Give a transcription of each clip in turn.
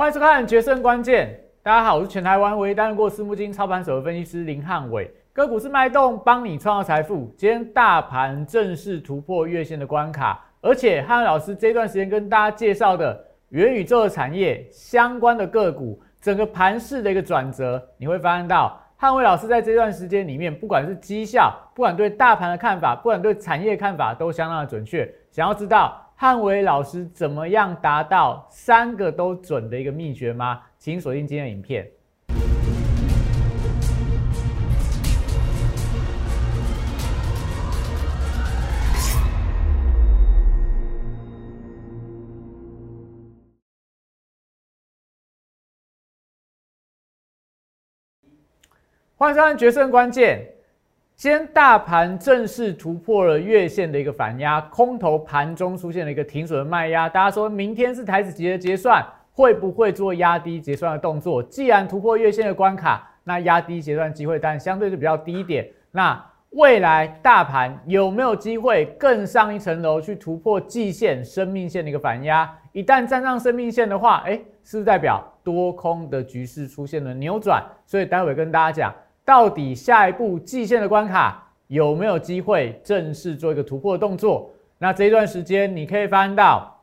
欢迎收看《决胜关键》。大家好，我是全台湾唯一担任过私募金操盘手的分析师林汉伟。个股是脉动，帮你创造财富。今天大盘正式突破月线的关卡，而且汉伟老师这段时间跟大家介绍的元宇宙的产业相关的个股，整个盘势的一个转折，你会发现到汉伟老师在这段时间里面，不管是绩效，不管对大盘的看法，不管对产业看法，都相当的准确。想要知道？汉伟老师怎么样达到三个都准的一个秘诀吗？请锁定今天的影片。欢迎收看《决胜关键》。今天大盘正式突破了月线的一个反压，空头盘中出现了一个停损的卖压。大家说明天是台子节的结算，会不会做压低结算的动作？既然突破月线的关卡，那压低结算机会但相对是比较低一点。那未来大盘有没有机会更上一层楼去突破季线、生命线的一个反压？一旦站上生命线的话，哎，是不是代表多空的局势出现了扭转？所以待会跟大家讲。到底下一步季线的关卡有没有机会正式做一个突破动作？那这一段时间你可以发现到，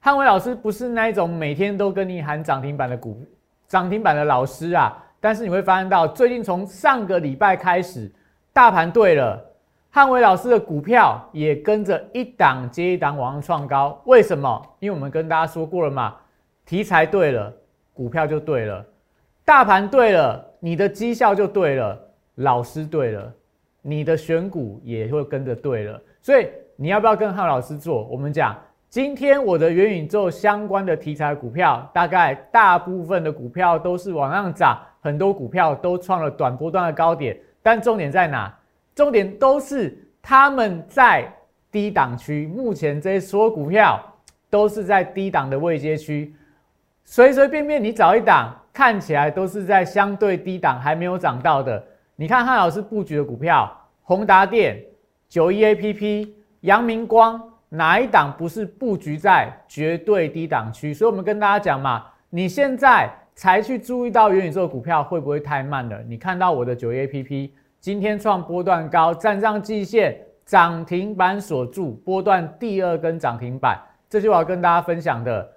汉伟老师不是那一种每天都跟你喊涨停板的股涨停板的老师啊。但是你会发现到，最近从上个礼拜开始，大盘对了，汉伟老师的股票也跟着一档接一档往上创高。为什么？因为我们跟大家说过了嘛，题材对了，股票就对了，大盘对了。你的绩效就对了，老师对了，你的选股也会跟着对了，所以你要不要跟浩老师做？我们讲今天我的元宇宙相关的题材股票，大概大部分的股票都是往上涨，很多股票都创了短波段的高点，但重点在哪？重点都是他们在低档区，目前这些所有股票都是在低档的位阶区，随随便便你找一档。看起来都是在相对低档还没有涨到的。你看汉老师布局的股票，宏达电、九一 A P P、阳明光，哪一档不是布局在绝对低档区？所以，我们跟大家讲嘛，你现在才去注意到元宇宙股票会不会太慢了？你看到我的九一 A P P 今天创波段高，站上季线，涨停板锁住，波段第二根涨停板，这是我要跟大家分享的。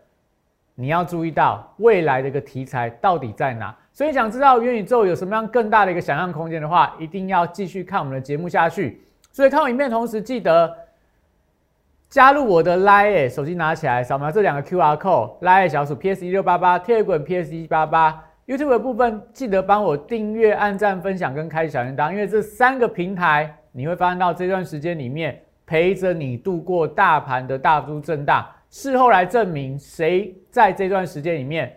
你要注意到未来的一个题材到底在哪，所以想知道元宇宙有什么样更大的一个想象空间的话，一定要继续看我们的节目下去。所以看我影片同时记得加入我的 Line，手机拿起来扫描这两个 QR code，Line 小鼠 PS 一六八八，Telegram PS 一八八，YouTube 的部分记得帮我订阅、按赞、分享跟开小铃铛，因为这三个平台你会发现到这段时间里面陪着你度过大盘的大幅震荡。事后来证明，谁在这段时间里面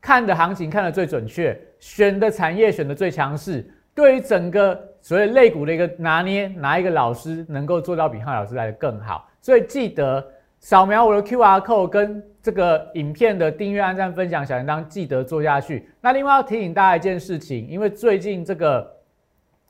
看的行情看的最准确，选的产业选的最强势，对于整个所谓类股的一个拿捏，哪一个老师能够做到比汉老师来的更好？所以记得扫描我的 Q R code 跟这个影片的订阅、按赞、分享、小铃铛，记得做下去。那另外要提醒大家一件事情，因为最近这个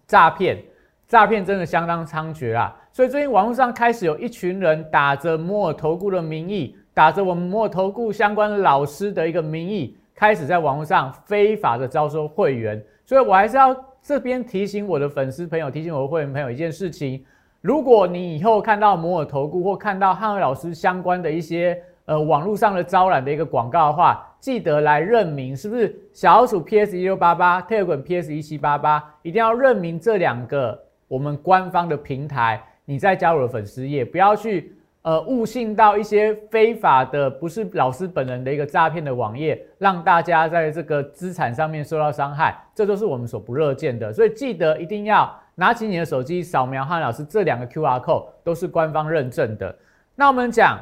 诈骗，诈骗真的相当猖獗啊。所以最近网络上开始有一群人打着摩尔投顾的名义，打着我们摩尔投顾相关老师的一个名义，开始在网络上非法的招收会员。所以我还是要这边提醒我的粉丝朋友，提醒我的会员朋友一件事情：如果你以后看到摩尔投顾或看到汉伟老师相关的一些呃网络上的招揽的一个广告的话，记得来认明是不是小鼠 PS 一六八八、特滚 PS 一七八八，一定要认明这两个我们官方的平台。你再加入了粉丝页，不要去呃误信到一些非法的，不是老师本人的一个诈骗的网页，让大家在这个资产上面受到伤害，这都是我们所不乐见的。所以记得一定要拿起你的手机，扫描汉老师这两个 Q R code，都是官方认证的。那我们讲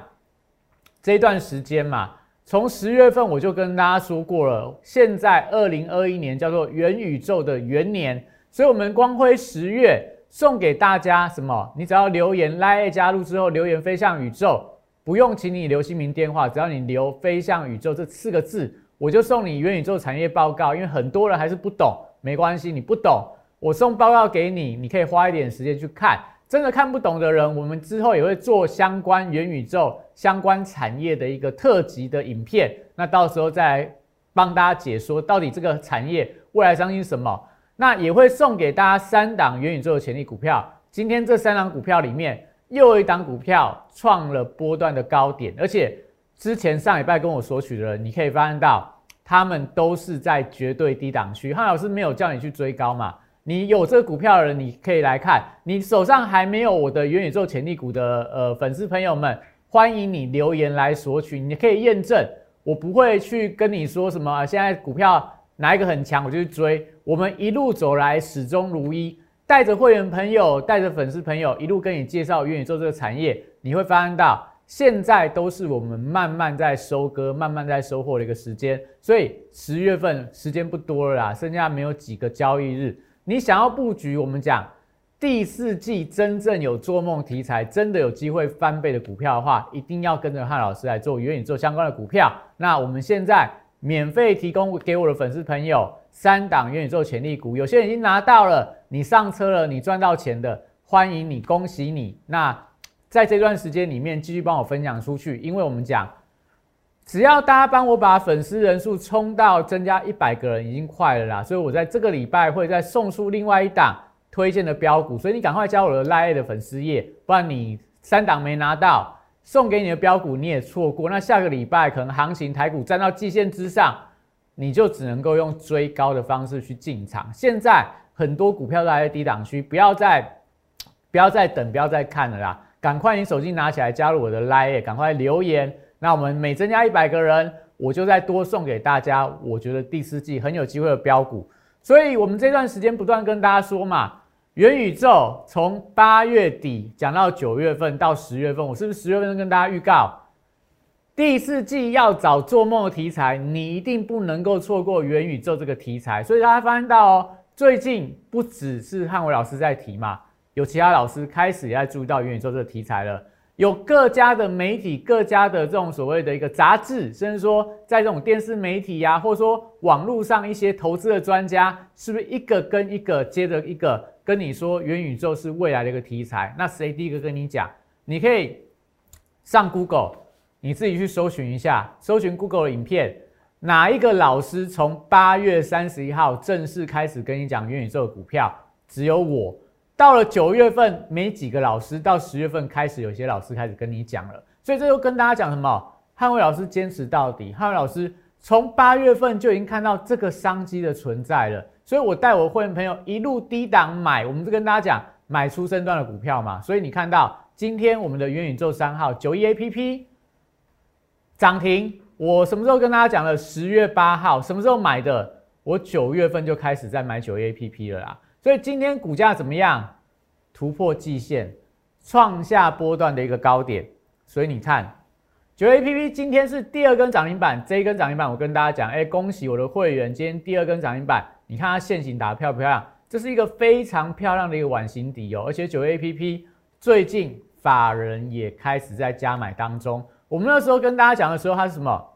这段时间嘛，从十月份我就跟大家说过了，现在二零二一年叫做元宇宙的元年，所以我们光辉十月。送给大家什么？你只要留言来加入之后留言飞向宇宙，不用请你留姓名电话，只要你留飞向宇宙这四个字，我就送你元宇宙产业报告。因为很多人还是不懂，没关系，你不懂，我送报告给你，你可以花一点时间去看，真的看不懂的人，我们之后也会做相关元宇宙相关产业的一个特辑的影片，那到时候再帮大家解说到底这个产业未来相信什么。那也会送给大家三档元宇宙的潜力股票。今天这三档股票里面，又有一档股票创了波段的高点，而且之前上礼拜跟我索取的人，你可以发现到，他们都是在绝对低档区。汉老师没有叫你去追高嘛？你有这个股票的人，你可以来看。你手上还没有我的元宇宙潜力股的呃粉丝朋友们，欢迎你留言来索取。你可以验证，我不会去跟你说什么现在股票。哪一个很强，我就去追。我们一路走来始终如一，带着会员朋友，带着粉丝朋友，一路跟你介绍元宇宙这个产业，你会发现到现在都是我们慢慢在收割、慢慢在收获的一个时间。所以十月份时间不多了啦，剩下没有几个交易日。你想要布局，我们讲第四季真正有做梦题材，真的有机会翻倍的股票的话，一定要跟着汉老师来做元宇宙相关的股票。那我们现在。免费提供给我的粉丝朋友三档元宇宙潜力股，有些人已经拿到了，你上车了，你赚到钱的，欢迎你，恭喜你。那在这段时间里面，继续帮我分享出去，因为我们讲，只要大家帮我把粉丝人数冲到增加一百个人，已经快了啦。所以我在这个礼拜会再送出另外一档推荐的标股，所以你赶快加我的拉 A 的粉丝页，不然你三档没拿到。送给你的标股你也错过，那下个礼拜可能行情台股站到季线之上，你就只能够用追高的方式去进场。现在很多股票都还在低档区，不要再不要再等，不要再看了啦，赶快你手机拿起来加入我的 Line，赶快留言。那我们每增加一百个人，我就再多送给大家。我觉得第四季很有机会的标股，所以我们这段时间不断跟大家说嘛。元宇宙从八月底讲到九月份到十月份，我是不是十月份跟大家预告第四季要找做梦的题材？你一定不能够错过元宇宙这个题材。所以大家发现到哦，最近不只是汉伟老师在提嘛，有其他老师开始也在注意到元宇宙这个题材了。有各家的媒体、各家的这种所谓的一个杂志，甚至说在这种电视媒体呀，或者说网络上一些投资的专家，是不是一个跟一个接着一个？跟你说元宇宙是未来的一个题材，那谁第一个跟你讲？你可以上 Google，你自己去搜寻一下，搜寻 Google 的影片，哪一个老师从八月三十一号正式开始跟你讲元宇宙的股票？只有我。到了九月份，没几个老师；到十月份开始，有些老师开始跟你讲了。所以这就跟大家讲什么？汉伟老师坚持到底。汉伟老师从八月份就已经看到这个商机的存在了。所以我带我会员朋友一路低档买，我们就跟大家讲买出身段的股票嘛。所以你看到今天我们的元宇宙三号九一 A P P 涨停，我什么时候跟大家讲了？十月八号什么时候买的？我九月份就开始在买九一 A P P 了啦。所以今天股价怎么样？突破季线，创下波段的一个高点。所以你看九 A P P 今天是第二根涨停板，这一根涨停板我跟大家讲，哎，恭喜我的会员，今天第二根涨停板。你看它线型打得漂不漂亮？这是一个非常漂亮的一个碗形底哦，而且九月 A P P 最近法人也开始在加买当中。我们那时候跟大家讲的时候，它是什么？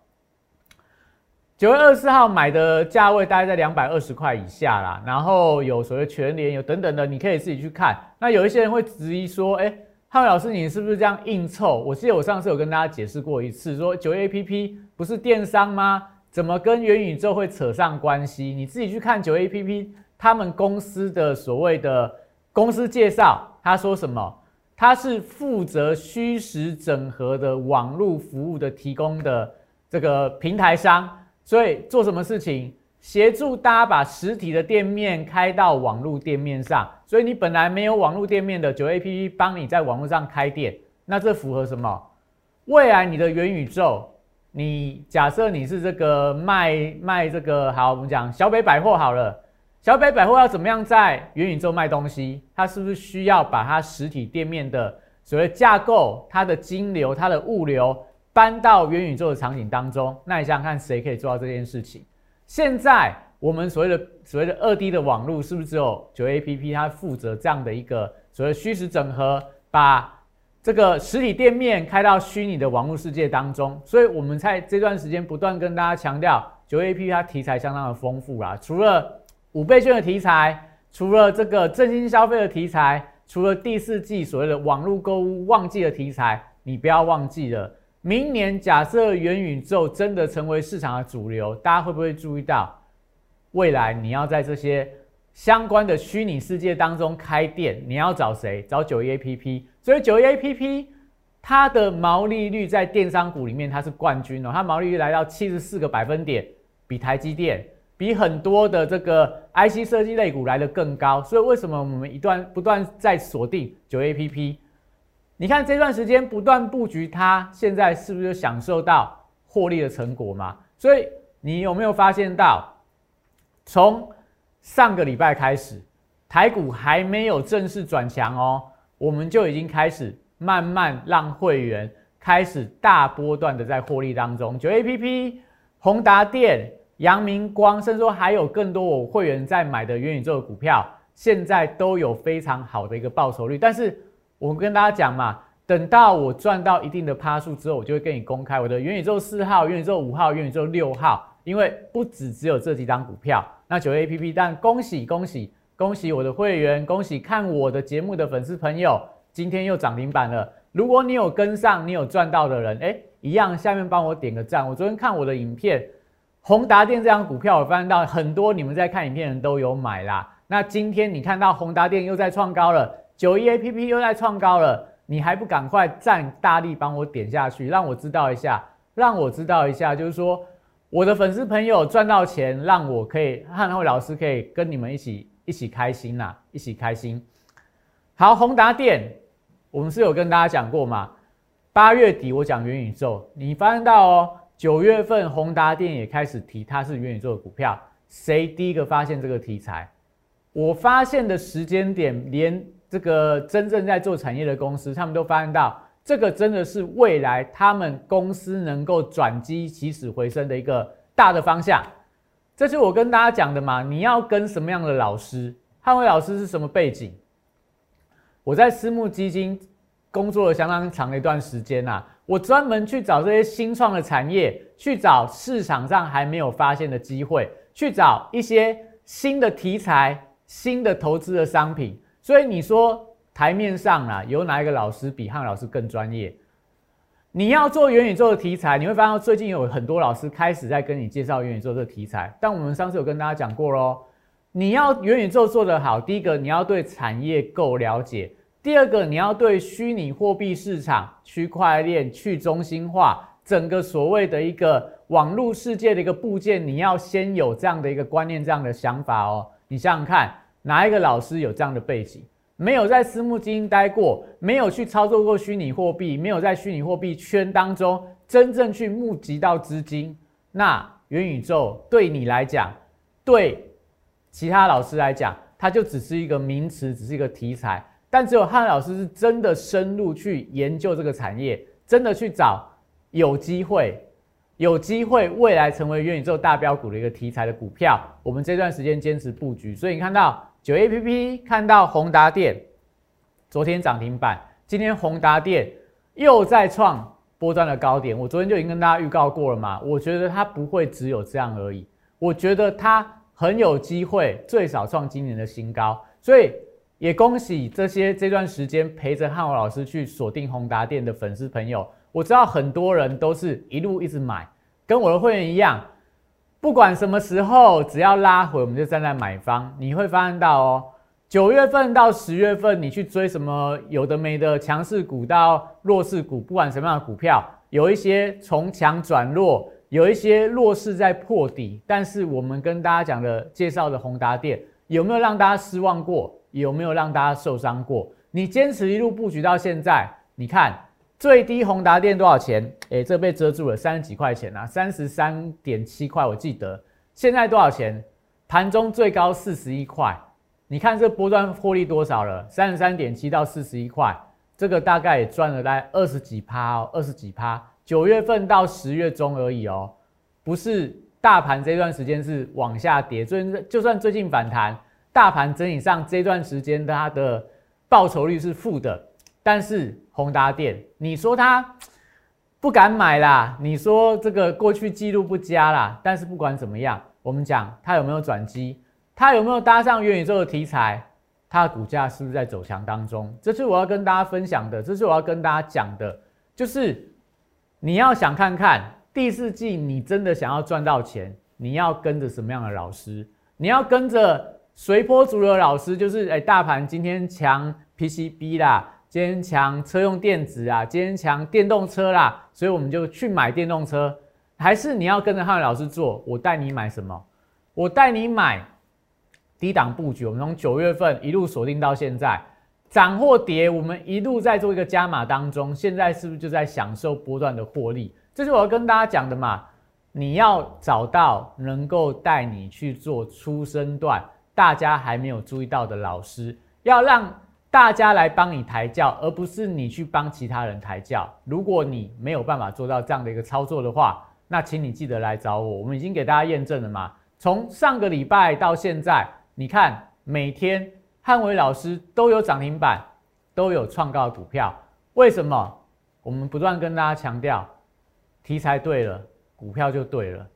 九月二十四号买的价位大概在两百二十块以下啦。然后有所谓全联有等等的，你可以自己去看。那有一些人会质疑说：“哎，汉伟老师，你是不是这样硬凑？”我记得我上次有跟大家解释过一次，说九月 A P P 不是电商吗？怎么跟元宇宙会扯上关系？你自己去看九 A P P 他们公司的所谓的公司介绍，他说什么？他是负责虚实整合的网络服务的提供的这个平台商，所以做什么事情？协助大家把实体的店面开到网络店面上。所以你本来没有网络店面的九 A P P 帮你在网络上开店，那这符合什么？未来你的元宇宙？你假设你是这个卖卖这个好，我们讲小北百货好了，小北百货要怎么样在元宇宙卖东西？它是不是需要把它实体店面的所谓架构、它的金流、它的物流搬到元宇宙的场景当中？那你想想看，谁可以做到这件事情？现在我们所谓的所谓的二 D 的网络，是不是只有九 A P P 它负责这样的一个所谓虚实整合，把？这个实体店面开到虚拟的网络世界当中，所以我们在这段时间不断跟大家强调，九 A P P 它题材相当的丰富啦。除了五倍券的题材，除了这个振兴消费的题材，除了第四季所谓的网络购物旺季的题材，你不要忘记了，明年假设元宇宙真的成为市场的主流，大家会不会注意到，未来你要在这些相关的虚拟世界当中开店，你要找谁？找九 A P P。所以九一 A P P 它的毛利率在电商股里面它是冠军哦，它毛利率来到七十四个百分点，比台积电。比很多的这个 IC 设计类股来的更高，所以为什么我们一段不断在锁定九 A P P？你看这段时间不断布局它，现在是不是就享受到获利的成果嘛？所以你有没有发现到，从上个礼拜开始，台股还没有正式转强哦，我们就已经开始慢慢让会员开始大波段的在获利当中。九 A P P、宏达电。阳明光，甚至说还有更多我会员在买的元宇宙的股票，现在都有非常好的一个报酬率。但是我跟大家讲嘛，等到我赚到一定的趴数之后，我就会跟你公开我的元宇宙四号、元宇宙五号、元宇宙六号，因为不止只有这几张股票。那九 A P P，但恭喜恭喜恭喜我的会员，恭喜看我的节目的粉丝朋友，今天又涨停板了。如果你有跟上，你有赚到的人，哎，一样下面帮我点个赞。我昨天看我的影片。宏达电这张股票，我发现到很多你们在看影片的人都有买啦。那今天你看到宏达电又在创高了，九一 A P P 又在创高了，你还不赶快站大力帮我点下去，让我知道一下，让我知道一下，就是说我的粉丝朋友赚到钱，让我可以汉慧老师可以跟你们一起一起开心呐，一起开心。好，宏达电，我们是有跟大家讲过嘛？八月底我讲元宇宙，你发现到哦。九月份，宏达电也开始提它是元宇宙的股票。谁第一个发现这个题材？我发现的时间点，连这个真正在做产业的公司，他们都发现到这个真的是未来他们公司能够转机起死回生的一个大的方向。这是我跟大家讲的嘛？你要跟什么样的老师？汉伟老师是什么背景？我在私募基金工作了相当长的一段时间呐。我专门去找这些新创的产业，去找市场上还没有发现的机会，去找一些新的题材、新的投资的商品。所以你说台面上啊，有哪一个老师比汉老师更专业？你要做元宇宙的题材，你会发现最近有很多老师开始在跟你介绍元宇宙这个题材。但我们上次有跟大家讲过喽，你要元宇宙做得好，第一个你要对产业够了解。第二个，你要对虚拟货币市场、区块链、去中心化整个所谓的一个网络世界的一个部件，你要先有这样的一个观念、这样的想法哦。你想想看，哪一个老师有这样的背景？没有在私募基金待过，没有去操作过虚拟货币，没有在虚拟货币圈当中真正去募集到资金，那元宇宙对你来讲，对其他老师来讲，它就只是一个名词，只是一个题材。但只有汉老师是真的深入去研究这个产业，真的去找有机会、有机会未来成为元宇宙大标股的一个题材的股票。我们这段时间坚持布局，所以你看到九 A P P，看到宏达电，昨天涨停板，今天宏达电又在创波段的高点。我昨天就已经跟大家预告过了嘛，我觉得它不会只有这样而已，我觉得它很有机会最少创今年的新高，所以。也恭喜这些这段时间陪着汉伟老师去锁定宏达电的粉丝朋友。我知道很多人都是一路一直买，跟我的会员一样，不管什么时候，只要拉回，我们就站在买方。你会发现到哦，九月份到十月份，你去追什么有的没的强势股到弱势股，不管什么样的股票，有一些从强转弱，有一些弱势在破底。但是我们跟大家讲的介绍的宏达电，有没有让大家失望过？有没有让大家受伤过？你坚持一路布局到现在，你看最低宏达电多少钱？诶，这被遮住了，三十几块钱啊，三十三点七块，我记得。现在多少钱？盘中最高四十一块。你看这波段获利多少了？三十三点七到四十一块，这个大概也赚了大概二十几趴哦，二十几趴。九月份到十月中而已哦，不是大盘这段时间是往下跌，最就算最近反弹。大盘整体上这段时间它的报酬率是负的，但是宏达电，你说它不敢买啦，你说这个过去记录不佳啦，但是不管怎么样，我们讲它有没有转机，它有没有搭上元宇宙的题材，它的股价是不是在走强当中？这是我要跟大家分享的，这是我要跟大家讲的，就是你要想看看第四季你真的想要赚到钱，你要跟着什么样的老师？你要跟着随波逐流的老师，就是哎，大盘今天强 PCB 啦。坚强车用电子啊，坚强电动车啦，所以我们就去买电动车。还是你要跟着汉伟老师做？我带你买什么？我带你买低档布局。我们从九月份一路锁定到现在，涨或跌，我们一路在做一个加码当中。现在是不是就在享受波段的获利？这是我要跟大家讲的嘛。你要找到能够带你去做初生段，大家还没有注意到的老师，要让。大家来帮你抬轿，而不是你去帮其他人抬轿。如果你没有办法做到这样的一个操作的话，那请你记得来找我。我们已经给大家验证了嘛？从上个礼拜到现在，你看每天汉伟老师都有涨停板，都有创高股票。为什么？我们不断跟大家强调，题材对了，股票就对了；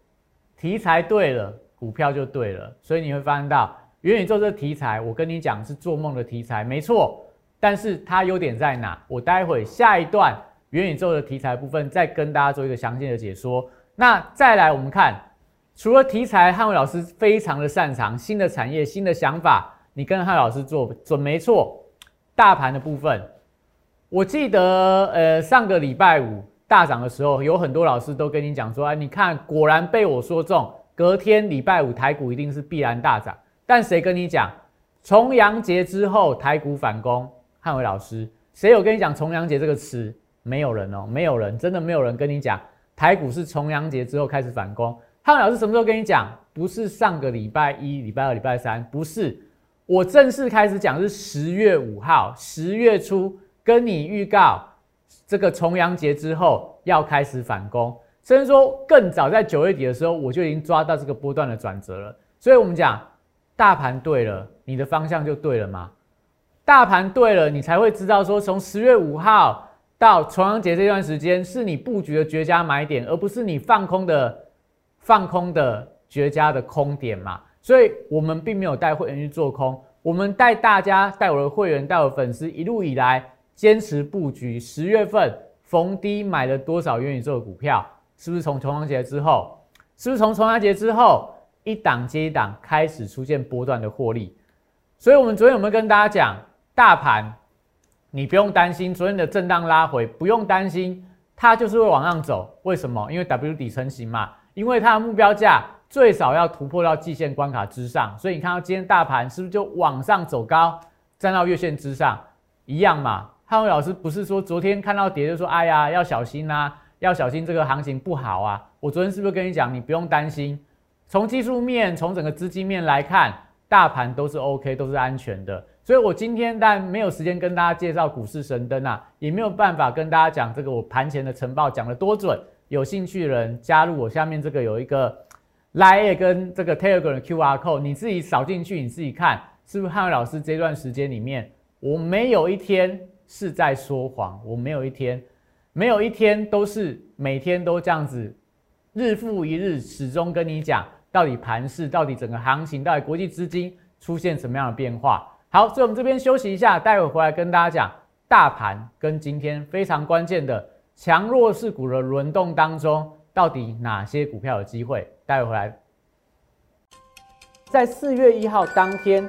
题材对了，股票就对了。所以你会发现到。元宇宙这题材，我跟你讲是做梦的题材，没错。但是它优点在哪？我待会下一段元宇宙的题材部分再跟大家做一个详细的解说。那再来，我们看除了题材，汉伟老师非常的擅长新的产业、新的想法，你跟汉老师做准没错。大盘的部分，我记得呃上个礼拜五大涨的时候，有很多老师都跟你讲说，哎，你看果然被我说中，隔天礼拜五台股一定是必然大涨。但谁跟你讲重阳节之后台股反攻？汉伟老师，谁有跟你讲重阳节这个词？没有人哦，没有人，真的没有人跟你讲台股是重阳节之后开始反攻。汉伟老师什么时候跟你讲？不是上个礼拜一、礼拜二、礼拜三，不是，我正式开始讲是十月五号，十月初跟你预告这个重阳节之后要开始反攻，甚至说更早在九月底的时候，我就已经抓到这个波段的转折了。所以我们讲。大盘对了，你的方向就对了吗？大盘对了，你才会知道说，从十月五号到重阳节这段时间是你布局的绝佳买点，而不是你放空的放空的绝佳的空点嘛。所以，我们并没有带会员去做空，我们带大家、带我的会员、带我的粉丝一路以来坚持布局。十月份逢低买了多少元宇宙的股票？是不是从重阳节之后？是不是从重阳节之后？一档接一档开始出现波段的获利，所以我们昨天有没有跟大家讲，大盘你不用担心昨天的震荡拉回，不用担心它就是会往上走。为什么？因为 W 底成型嘛，因为它的目标价最少要突破到季线关卡之上，所以你看到今天大盘是不是就往上走高，站到月线之上一样嘛？汉伟老师不是说昨天看到跌就说，哎呀要小心呐，要小心这个行情不好啊。我昨天是不是跟你讲，你不用担心？从技术面，从整个资金面来看，大盘都是 OK，都是安全的。所以我今天但没有时间跟大家介绍股市神灯啊，也没有办法跟大家讲这个我盘前的晨报讲的多准。有兴趣的人加入我下面这个有一个 Line 跟这个 Telegram 的 QR code，你自己扫进去，你自己看是不是汉伟老师这段时间里面，我没有一天是在说谎，我没有一天，没有一天都是每天都这样子，日复一日，始终跟你讲。到底盘势，到底整个行情，到底国际资金出现什么样的变化？好，所以我们这边休息一下，待会回来跟大家讲大盘跟今天非常关键的强弱势股的轮动当中，到底哪些股票有机会？待会回来。在四月一号当天，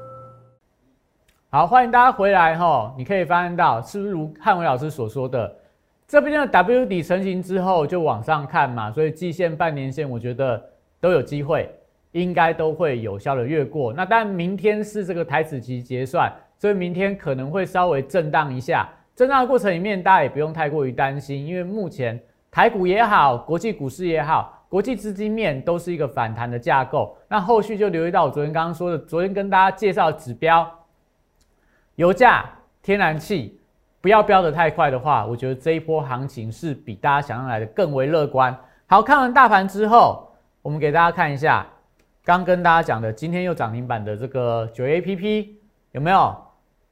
好，欢迎大家回来哈！你可以发现到，是不是如汉伟老师所说的，这边的 W 底成型之后就往上看嘛，所以季线、半年线，我觉得都有机会。应该都会有效的越过。那但明天是这个台子期结算，所以明天可能会稍微震荡一下。震荡的过程里面，大家也不用太过于担心，因为目前台股也好，国际股市也好，国际资金面都是一个反弹的架构。那后续就留意到我昨天刚刚说的，昨天跟大家介绍指标，油价、天然气不要飙得太快的话，我觉得这一波行情是比大家想象来的更为乐观。好看完大盘之后，我们给大家看一下。刚跟大家讲的，今天又涨停板的这个九 A P P 有没有？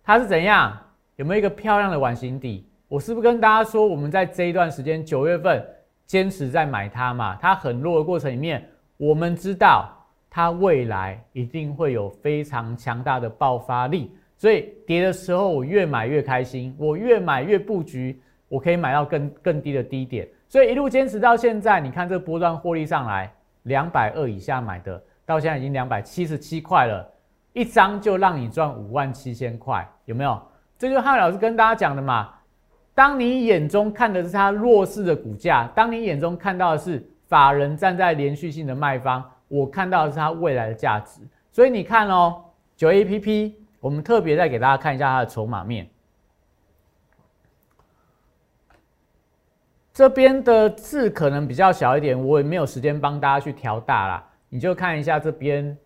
它是怎样？有没有一个漂亮的碗形底？我是不是跟大家说，我们在这一段时间九月份坚持在买它嘛？它很弱的过程里面，我们知道它未来一定会有非常强大的爆发力，所以跌的时候我越买越开心，我越买越布局，我可以买到更更低的低点，所以一路坚持到现在，你看这波段获利上来两百二以下买的。到现在已经两百七十七块了，一张就让你赚五万七千块，有没有？这就是汉老师跟大家讲的嘛。当你眼中看的是它弱势的股价，当你眼中看到的是法人站在连续性的卖方，我看到的是它未来的价值。所以你看哦，九 A P P，我们特别再给大家看一下它的筹码面。这边的字可能比较小一点，我也没有时间帮大家去调大啦。你就看一下这边，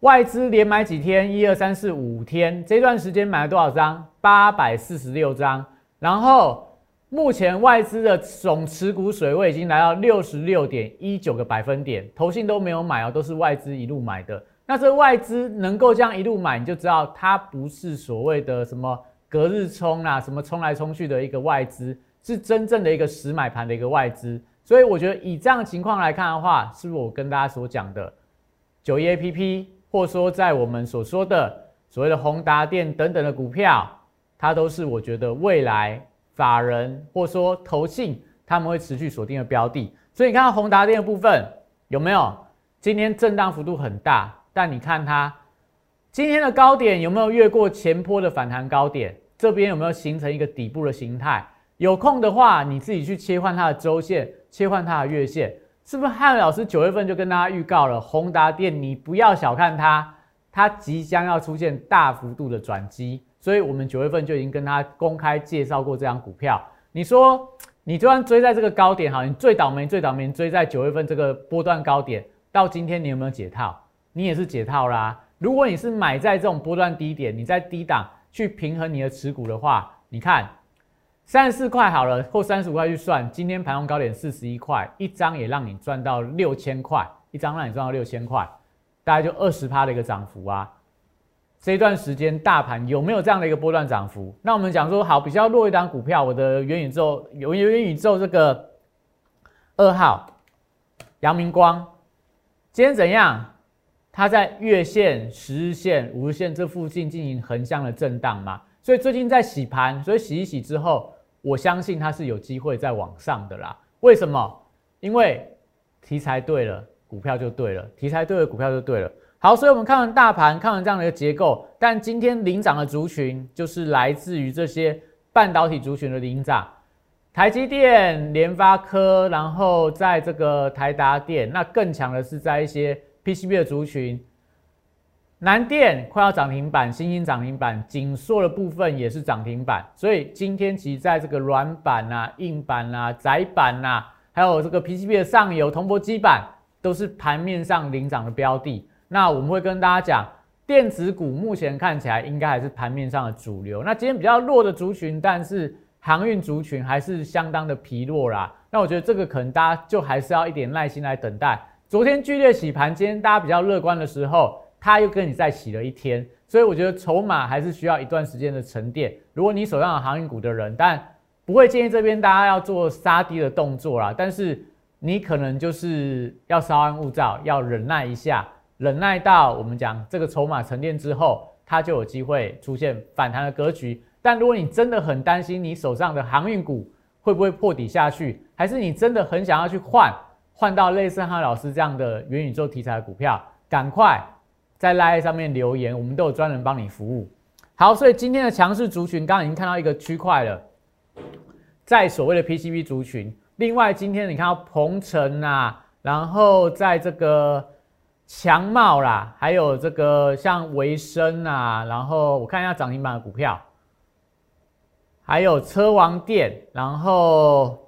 外资连买几天？一二三四五天，这段时间买了多少张？八百四十六张。然后目前外资的总持股水位已经来到六十六点一九个百分点，投信都没有买哦，都是外资一路买的。那这外资能够这样一路买，你就知道它不是所谓的什么隔日冲啊，什么冲来冲去的一个外资，是真正的一个实买盘的一个外资。所以我觉得以这样情况来看的话，是不是我跟大家所讲的九一 A P P，或者说在我们所说的所谓的宏达电等等的股票，它都是我觉得未来法人或者说投信他们会持续锁定的标的。所以你看到宏达电的部分有没有？今天震荡幅度很大，但你看它今天的高点有没有越过前坡的反弹高点？这边有没有形成一个底部的形态？有空的话，你自己去切换它的周线。切换它的月线，是不是汉老师九月份就跟大家预告了宏达电？你不要小看它，它即将要出现大幅度的转机，所以我们九月份就已经跟他公开介绍过这张股票。你说你就算追在这个高点，好，你最倒霉最倒霉追在九月份这个波段高点，到今天你有没有解套？你也是解套啦。如果你是买在这种波段低点，你在低档去平衡你的持股的话，你看。三十四块好了，或三十五块去算，今天盘中高点四十一块，一张也让你赚到六千块，一张让你赚到六千块，大概就二十趴的一个涨幅啊。这一段时间大盘有没有这样的一个波段涨幅？那我们讲说好，比较弱一档股票，我的元宇宙有元宇宙这个二号阳明光，今天怎样？它在月线、十日线、五日线这附近进行横向的震荡嘛？所以最近在洗盘，所以洗一洗之后，我相信它是有机会再往上的啦。为什么？因为题材对了，股票就对了；题材对了，股票就对了。好，所以我们看完大盘，看完这样的一个结构，但今天领涨的族群就是来自于这些半导体族群的领涨，台积电、联发科，然后在这个台达电，那更强的是在一些 PCB 的族群。南电快要涨停板，新兴涨停板，紧缩的部分也是涨停板，所以今天其实在这个软板啊、硬板啊、窄板啊，还有这个 PCB 的上游铜箔基板，都是盘面上领涨的标的。那我们会跟大家讲，电子股目前看起来应该还是盘面上的主流。那今天比较弱的族群，但是航运族群还是相当的疲弱啦。那我觉得这个可能大家就还是要一点耐心来等待。昨天剧烈洗盘，今天大家比较乐观的时候。它又跟你再洗了一天，所以我觉得筹码还是需要一段时间的沉淀。如果你手上有航运股的人，但不会建议这边大家要做杀低的动作啦，但是你可能就是要稍安勿躁，要忍耐一下，忍耐到我们讲这个筹码沉淀之后，它就有机会出现反弹的格局。但如果你真的很担心你手上的航运股会不会破底下去，还是你真的很想要去换？换到类似汉老师这样的元宇宙题材的股票，赶快在 Line 上面留言，我们都有专人帮你服务。好，所以今天的强势族群，刚刚已经看到一个区块了，在所谓的 PCB 族群。另外，今天你看到鹏程啊，然后在这个强茂啦，还有这个像维生啊，然后我看一下涨停板的股票，还有车王店，然后。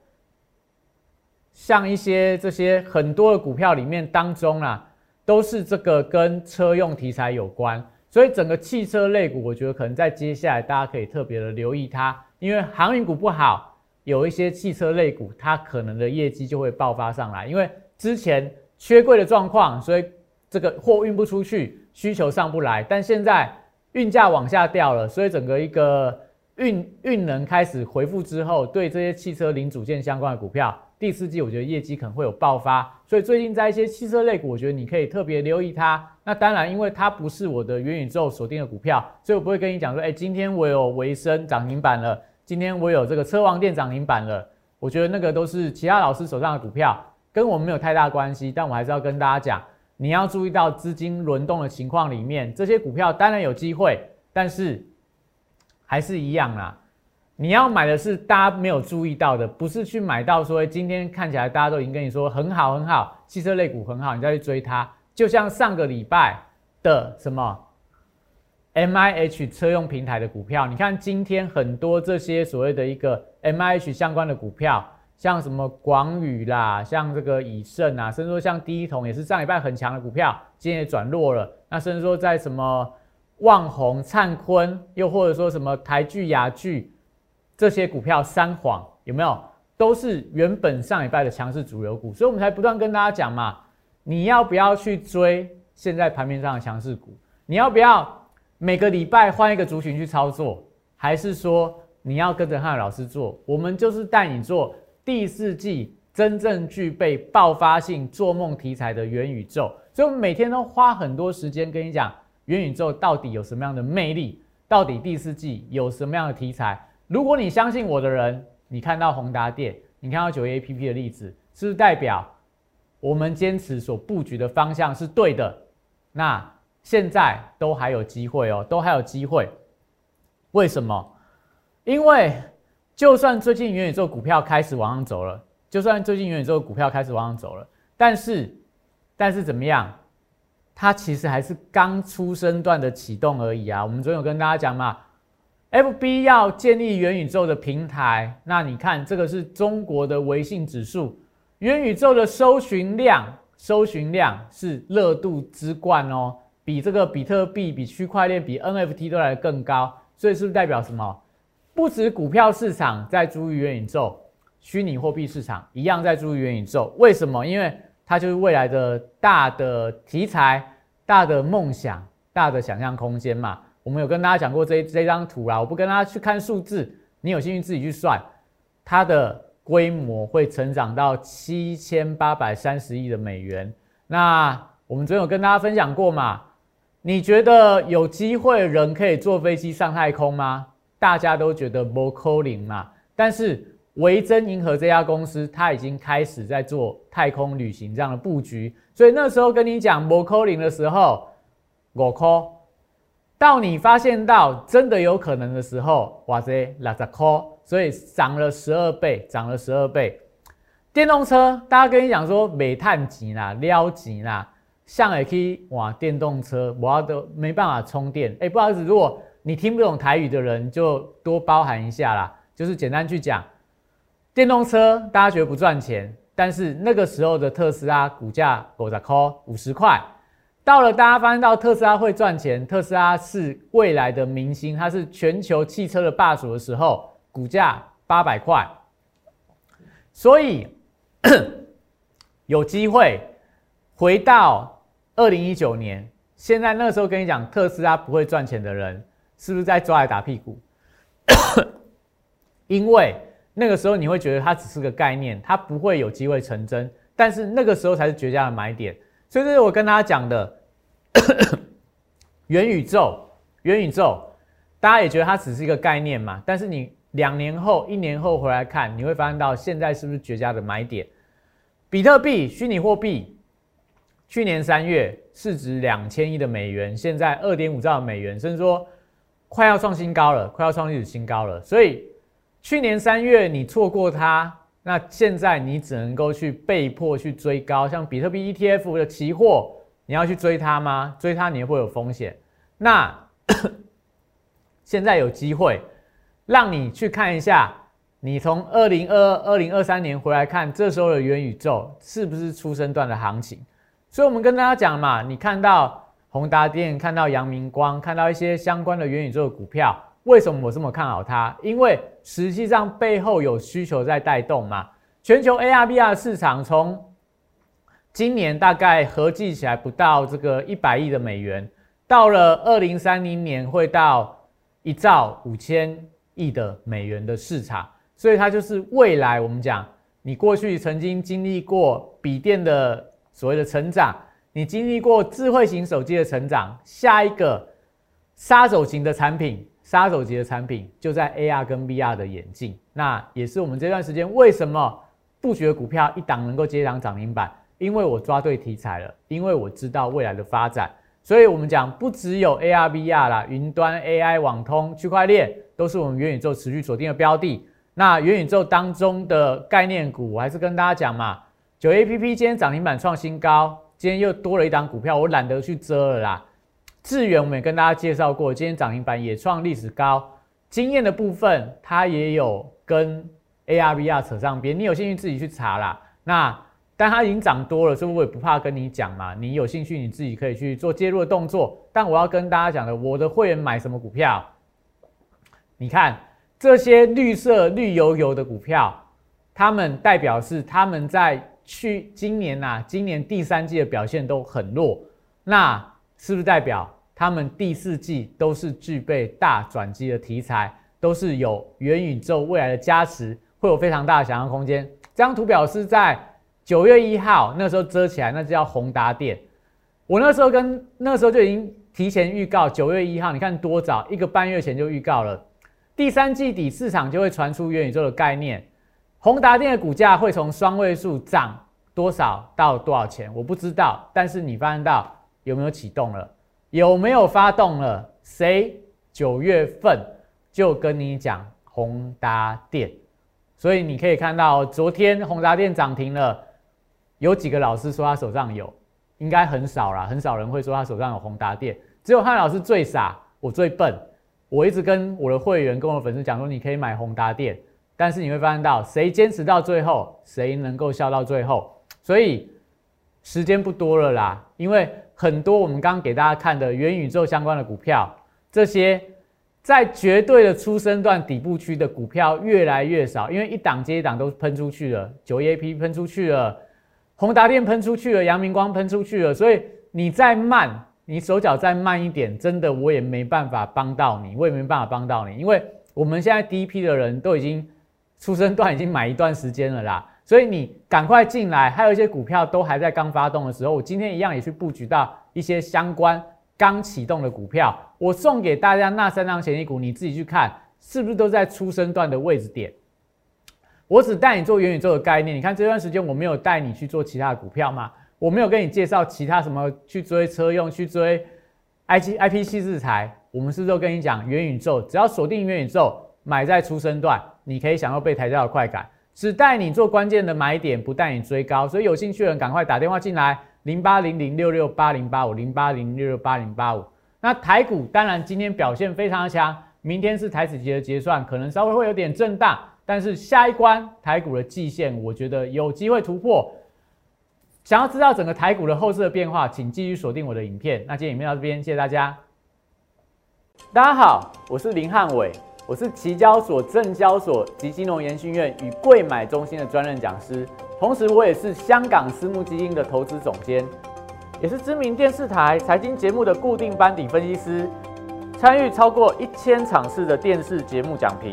像一些这些很多的股票里面当中啊，都是这个跟车用题材有关，所以整个汽车类股，我觉得可能在接下来大家可以特别的留意它，因为航运股不好，有一些汽车类股它可能的业绩就会爆发上来，因为之前缺柜的状况，所以这个货运不出去，需求上不来，但现在运价往下掉了，所以整个一个运运能开始回复之后，对这些汽车零组件相关的股票。第四季我觉得业绩可能会有爆发，所以最近在一些汽车类股，我觉得你可以特别留意它。那当然，因为它不是我的元宇宙锁定的股票，所以我不会跟你讲说，哎，今天我有维生涨停板了，今天我有这个车王店涨停板了。我觉得那个都是其他老师手上的股票，跟我们没有太大关系。但我还是要跟大家讲，你要注意到资金轮动的情况里面，这些股票当然有机会，但是还是一样啦。你要买的是大家没有注意到的，不是去买到说今天看起来大家都已经跟你说很好很好，汽车类股很好，你再去追它。就像上个礼拜的什么 M I H 车用平台的股票，你看今天很多这些所谓的一个 M I H 相关的股票，像什么广宇啦，像这个以盛啊，甚至说像第一桶也是上礼拜很强的股票，今天也转弱了。那甚至说在什么旺宏、灿坤，又或者说什么台剧、雅剧。这些股票三晃有没有？都是原本上礼拜的强势主流股，所以我们才不断跟大家讲嘛，你要不要去追现在盘面上的强势股？你要不要每个礼拜换一个族群去操作？还是说你要跟着汉老师做？我们就是带你做第四季真正具备爆发性做梦题材的元宇宙，所以我们每天都花很多时间跟你讲元宇宙到底有什么样的魅力，到底第四季有什么样的题材。如果你相信我的人，你看到宏达电，你看到九 A P P 的例子，是不是代表我们坚持所布局的方向是对的？那现在都还有机会哦，都还有机会。为什么？因为就算最近元宇宙股票开始往上走了，就算最近元宇宙股票开始往上走了，但是，但是怎么样？它其实还是刚出生段的启动而已啊。我们昨天有跟大家讲嘛。F B 要建立元宇宙的平台，那你看这个是中国的微信指数，元宇宙的搜寻量，搜寻量是热度之冠哦，比这个比特币、比区块链、比 N F T 都来得更高，所以是不是代表什么？不止股票市场在注意元宇宙，虚拟货币市场一样在注意元宇宙。为什么？因为它就是未来的大的题材、大的梦想、大的想象空间嘛。我们有跟大家讲过这这张图啦，我不跟大家去看数字，你有兴趣自己去算，它的规模会成长到七千八百三十亿的美元。那我们昨天有跟大家分享过嘛？你觉得有机会人可以坐飞机上太空吗？大家都觉得不可能嘛。但是维珍银河这家公司，它已经开始在做太空旅行这样的布局。所以那时候跟你讲不可能的时候，我靠。到你发现到真的有可能的时候，哇塞，拉着扣，所以涨了十二倍，涨了十二倍。电动车，大家跟你讲说，煤炭级啦，撩级啦，像也可以哇，电动车我要都没办法充电。哎，不好意思，如果你听不懂台语的人，就多包涵一下啦。就是简单去讲，电动车大家觉得不赚钱，但是那个时候的特斯拉股价五十块，五十块。到了，大家发现到特斯拉会赚钱，特斯拉是未来的明星，它是全球汽车的霸主的时候，股价八百块，所以 有机会回到二零一九年现在那时候跟你讲特斯拉不会赚钱的人，是不是在抓来打屁股？因为那个时候你会觉得它只是个概念，它不会有机会成真。但是那个时候才是绝佳的买点。所以这是我跟大家讲的 元宇宙，元宇宙，大家也觉得它只是一个概念嘛？但是你两年后、一年后回来看，你会发现到现在是不是绝佳的买点？比特币，虚拟货币，去年三月市值两千亿的美元，现在二点五兆美元，甚至说快要创新高了，快要创历史新高了。所以去年三月你错过它，那现在你只能够去被迫去追高，像比特币 ETF 的期货，你要去追它吗？追它你会有风险。那 现在有机会让你去看一下。你从二零二二、二零二三年回来看，这时候的元宇宙是不是出生段的行情？所以，我们跟大家讲嘛，你看到宏达电、看到阳明光、看到一些相关的元宇宙的股票，为什么我这么看好它？因为实际上背后有需求在带动嘛。全球 AR、VR 市场从今年大概合计起来不到这个一百亿的美元，到了二零三零年会到一兆五千亿的美元的市场。所以它就是未来，我们讲你过去曾经经历过笔电的所谓的成长，你经历过智慧型手机的成长，下一个杀手型的产品，杀手级的产品就在 AR 跟 VR 的眼镜。那也是我们这段时间为什么布局的股票一档能够接一档涨停板，因为我抓对题材了，因为我知道未来的发展。所以我们讲不只有 AR、VR 啦，云端 AI、网通、区块链都是我们元宇宙持续锁定的标的。那元宇宙当中的概念股，我还是跟大家讲嘛。九 A P P 今天涨停板创新高，今天又多了一档股票，我懒得去遮了啦。智源我们也跟大家介绍过，今天涨停板也创历史高。经验的部分，它也有跟 A R V R 扯上边，你有兴趣自己去查啦。那但它已经涨多了，所以我也不怕跟你讲嘛。你有兴趣，你自己可以去做介入的动作。但我要跟大家讲的，我的会员买什么股票？你看。这些绿色绿油油的股票，它们代表是他们在去今年呐，今年第三季的表现都很弱，那是不是代表他们第四季都是具备大转机的题材，都是有元宇宙未来的加持，会有非常大的想象空间？这张图表是在九月一号那时候遮起来，那叫宏达电。我那时候跟那时候就已经提前预告，九月一号，你看多早，一个半月前就预告了。第三季底市场就会传出元宇宙的概念，宏达电的股价会从双位数涨多少到多少钱，我不知道。但是你发现到有没有启动了？有没有发动了？谁九月份就跟你讲宏达电？所以你可以看到，昨天宏达电涨停了，有几个老师说他手上有，应该很少啦，很少人会说他手上有宏达电，只有汉老师最傻，我最笨。我一直跟我的会员、跟我的粉丝讲说，你可以买宏达电，但是你会发现到谁坚持到最后，谁能够笑到最后。所以时间不多了啦，因为很多我们刚刚给大家看的元宇宙相关的股票，这些在绝对的出生段底部区的股票越来越少，因为一档接一档都喷出去了，九 A P 喷出去了，宏达电喷出去了，阳明光喷出去了，所以你再慢。你手脚再慢一点，真的我也没办法帮到你，我也没办法帮到你，因为我们现在第一批的人都已经出生段已经买一段时间了啦，所以你赶快进来，还有一些股票都还在刚发动的时候，我今天一样也去布局到一些相关刚启动的股票，我送给大家那三张潜力股，你自己去看是不是都在出生段的位置点。我只带你做元宇宙的概念，你看这段时间我没有带你去做其他的股票吗？我没有跟你介绍其他什么去追车用，去追 I G I P C 制裁。我们是不是都跟你讲元宇宙？只要锁定元宇宙，买在出生段，你可以享受被抬价的快感。只带你做关键的买点，不带你追高。所以有兴趣的人赶快打电话进来，零八零零六六八零八五零八零六六八零八五。那台股当然今天表现非常的强，明天是台子节的结算，可能稍微会有点震荡，但是下一关台股的季线，我觉得有机会突破。想要知道整个台股的后市的变化，请继续锁定我的影片。那今天影片到这边，谢谢大家。大家好，我是林汉伟，我是期交所、证交所及金融研训院与贵买中心的专任讲师，同时我也是香港私募基金的投资总监。也是知名电视台财经节目的固定班底分析师，参与超过一千场次的电视节目讲评。